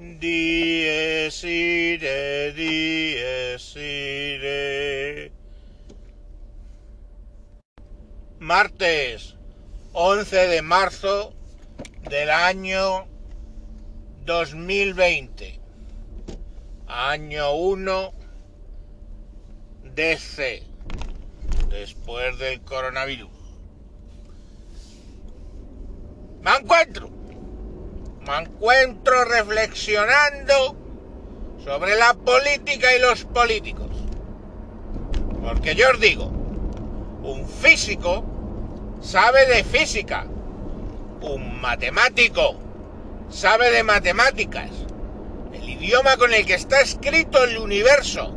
Dies irae, dies irae. Martes 11 de marzo del año 2020. Año 1 DC. Después del coronavirus. Me encuentro. Me encuentro reflexionando sobre la política y los políticos. Porque yo os digo, un físico sabe de física. Un matemático sabe de matemáticas. El idioma con el que está escrito el universo.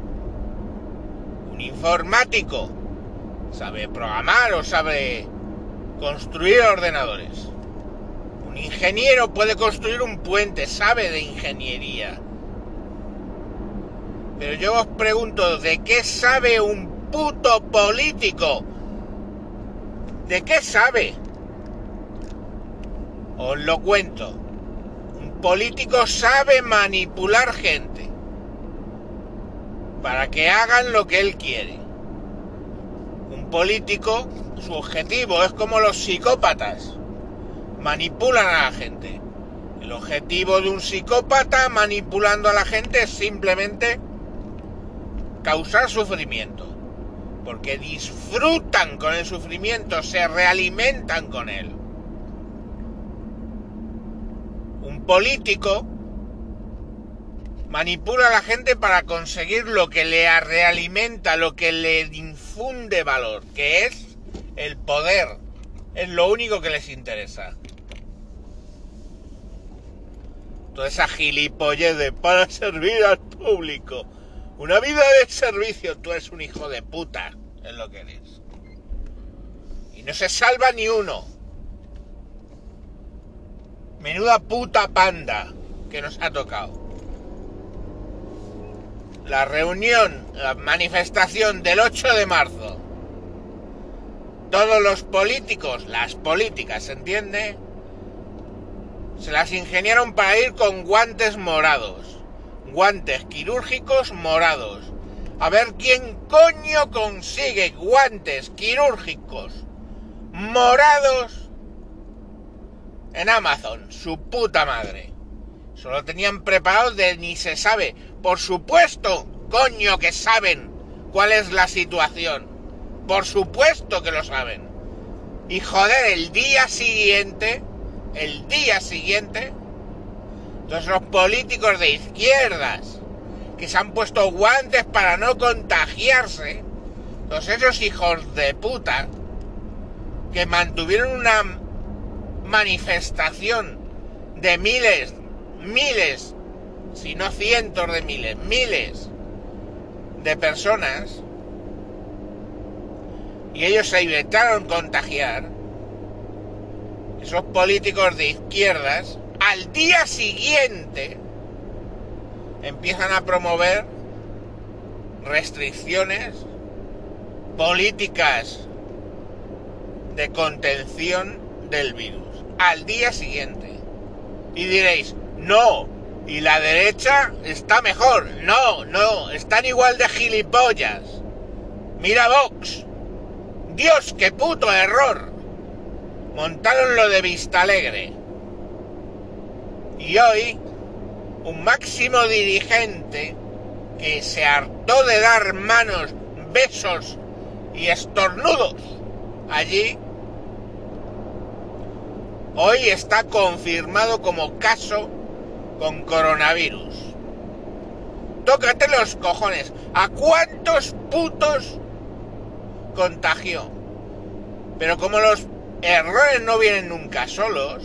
Un informático sabe programar o sabe construir ordenadores. Un ingeniero puede construir un puente, sabe de ingeniería. Pero yo os pregunto, ¿de qué sabe un puto político? ¿De qué sabe? Os lo cuento. Un político sabe manipular gente para que hagan lo que él quiere. Un político, su objetivo es como los psicópatas. Manipulan a la gente. El objetivo de un psicópata manipulando a la gente es simplemente causar sufrimiento porque disfrutan con el sufrimiento, se realimentan con él. Un político manipula a la gente para conseguir lo que le realimenta, lo que le infunde valor, que es el poder. Es lo único que les interesa. Toda esa gilipollez de para servir al público. Una vida de servicio, tú eres un hijo de puta, es lo que eres. Y no se salva ni uno. Menuda puta panda que nos ha tocado. La reunión, la manifestación del 8 de marzo. Todos los políticos, las políticas, ¿se entiende? Se las ingeniaron para ir con guantes morados guantes quirúrgicos morados. A ver quién coño consigue guantes quirúrgicos morados en Amazon. Su puta madre. Solo tenían preparados de ni se sabe. Por supuesto, coño que saben cuál es la situación. Por supuesto que lo saben. Y joder, el día siguiente, el día siguiente, entonces los políticos de izquierdas que se han puesto guantes para no contagiarse, todos esos hijos de puta que mantuvieron una manifestación de miles, miles, si no cientos de miles, miles de personas, y ellos se evitaron contagiar, esos políticos de izquierdas, al día siguiente empiezan a promover restricciones, políticas de contención del virus. Al día siguiente. Y diréis, no, y la derecha está mejor. No, no, están igual de gilipollas. Mira Vox. Dios, qué puto error. Montaron lo de Vista Alegre. Y hoy, un máximo dirigente que se hartó de dar manos, besos y estornudos allí, hoy está confirmado como caso con coronavirus. Tócate los cojones. ¿A cuántos putos contagió? Pero como los errores no vienen nunca solos,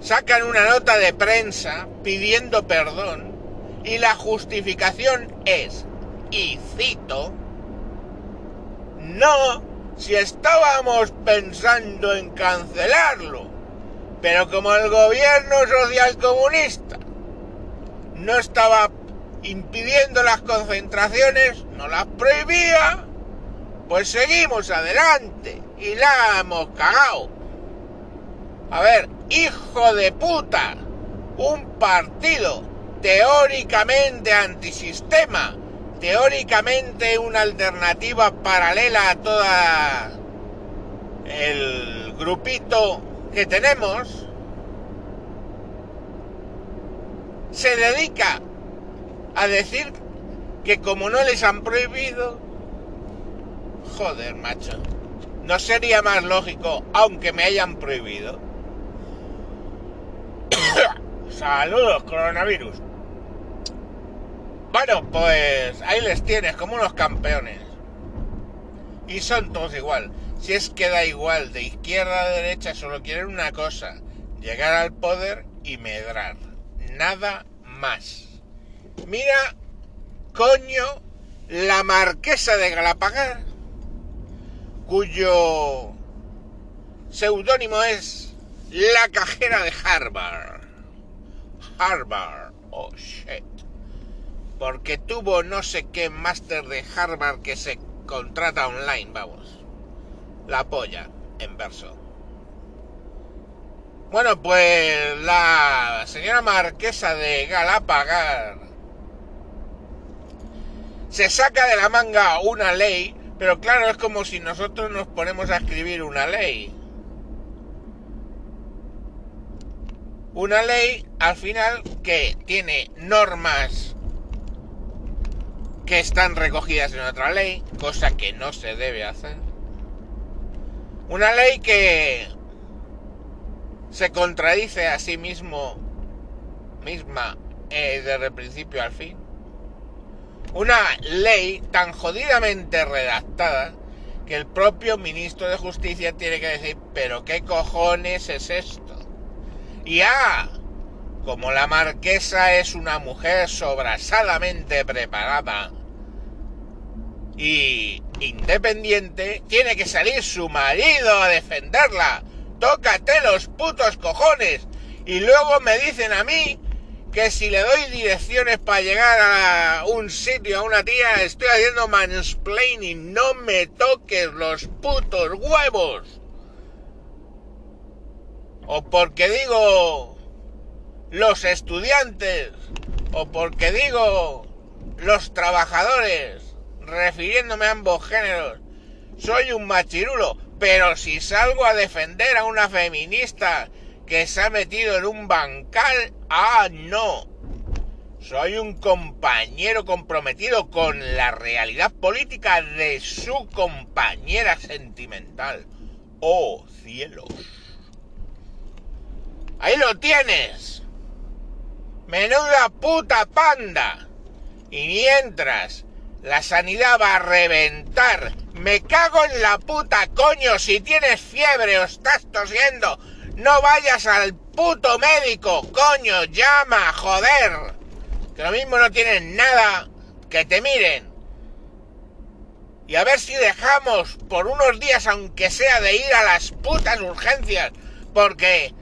sacan una nota de prensa pidiendo perdón y la justificación es, y cito, no si estábamos pensando en cancelarlo, pero como el gobierno social comunista no estaba impidiendo las concentraciones, no las prohibía, pues seguimos adelante y la hemos cagado. A ver, hijo de puta, un partido teóricamente antisistema, teóricamente una alternativa paralela a toda el grupito que tenemos, se dedica a decir que como no les han prohibido, joder, macho, no sería más lógico, aunque me hayan prohibido. Saludos, coronavirus. Bueno, pues ahí les tienes, como unos campeones. Y son todos igual. Si es que da igual, de izquierda a derecha solo quieren una cosa, llegar al poder y medrar. Nada más. Mira, coño, la marquesa de Galapagar, cuyo seudónimo es la cajera de Harvard. Harvard, oh shit. Porque tuvo no sé qué máster de Harvard que se contrata online, vamos. La polla, en verso. Bueno, pues la señora marquesa de Galapagar se saca de la manga una ley, pero claro, es como si nosotros nos ponemos a escribir una ley. Una ley al final que tiene normas que están recogidas en otra ley, cosa que no se debe hacer. Una ley que se contradice a sí mismo misma eh, desde el principio al fin. Una ley tan jodidamente redactada que el propio ministro de Justicia tiene que decir, pero ¿qué cojones es esto? Y ah, como la marquesa es una mujer sobrasadamente preparada y independiente, tiene que salir su marido a defenderla tócate los putos cojones. Y luego me dicen a mí que si le doy direcciones para llegar a sitio, a una tía, estoy haciendo mansplaining. No me toques los putos huevos. O porque digo los estudiantes. O porque digo los trabajadores. Refiriéndome a ambos géneros. Soy un machirulo. Pero si salgo a defender a una feminista que se ha metido en un bancal, ah, no. Soy un compañero comprometido con la realidad política de su compañera sentimental. Oh, cielos. Ahí lo tienes. Menuda puta panda. Y mientras la sanidad va a reventar me cago en la puta, coño. Si tienes fiebre o estás tosiendo, no vayas al puto médico, coño. Llama, joder. Que lo mismo no tienen nada. Que te miren. Y a ver si dejamos por unos días, aunque sea de ir a las putas urgencias. Porque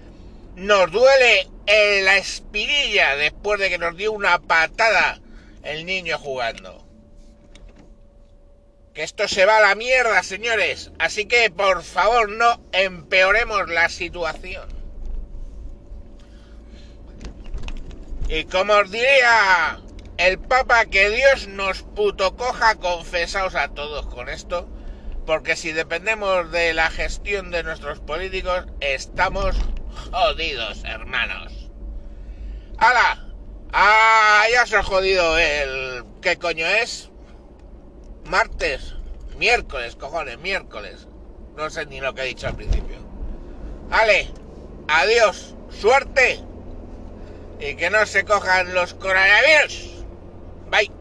nos duele la espirilla después de que nos dio una patada el niño jugando esto se va a la mierda, señores. Así que, por favor, no empeoremos la situación. Y como os diría el Papa, que Dios nos puto coja confesaos a todos con esto, porque si dependemos de la gestión de nuestros políticos, estamos jodidos, hermanos. ¡Hala! ¡Ah! Ya se ha jodido el... ¿Qué coño es? martes, miércoles, cojones, miércoles. No sé ni lo que he dicho al principio. Vale, adiós, suerte y que no se cojan los coronavirus. Bye.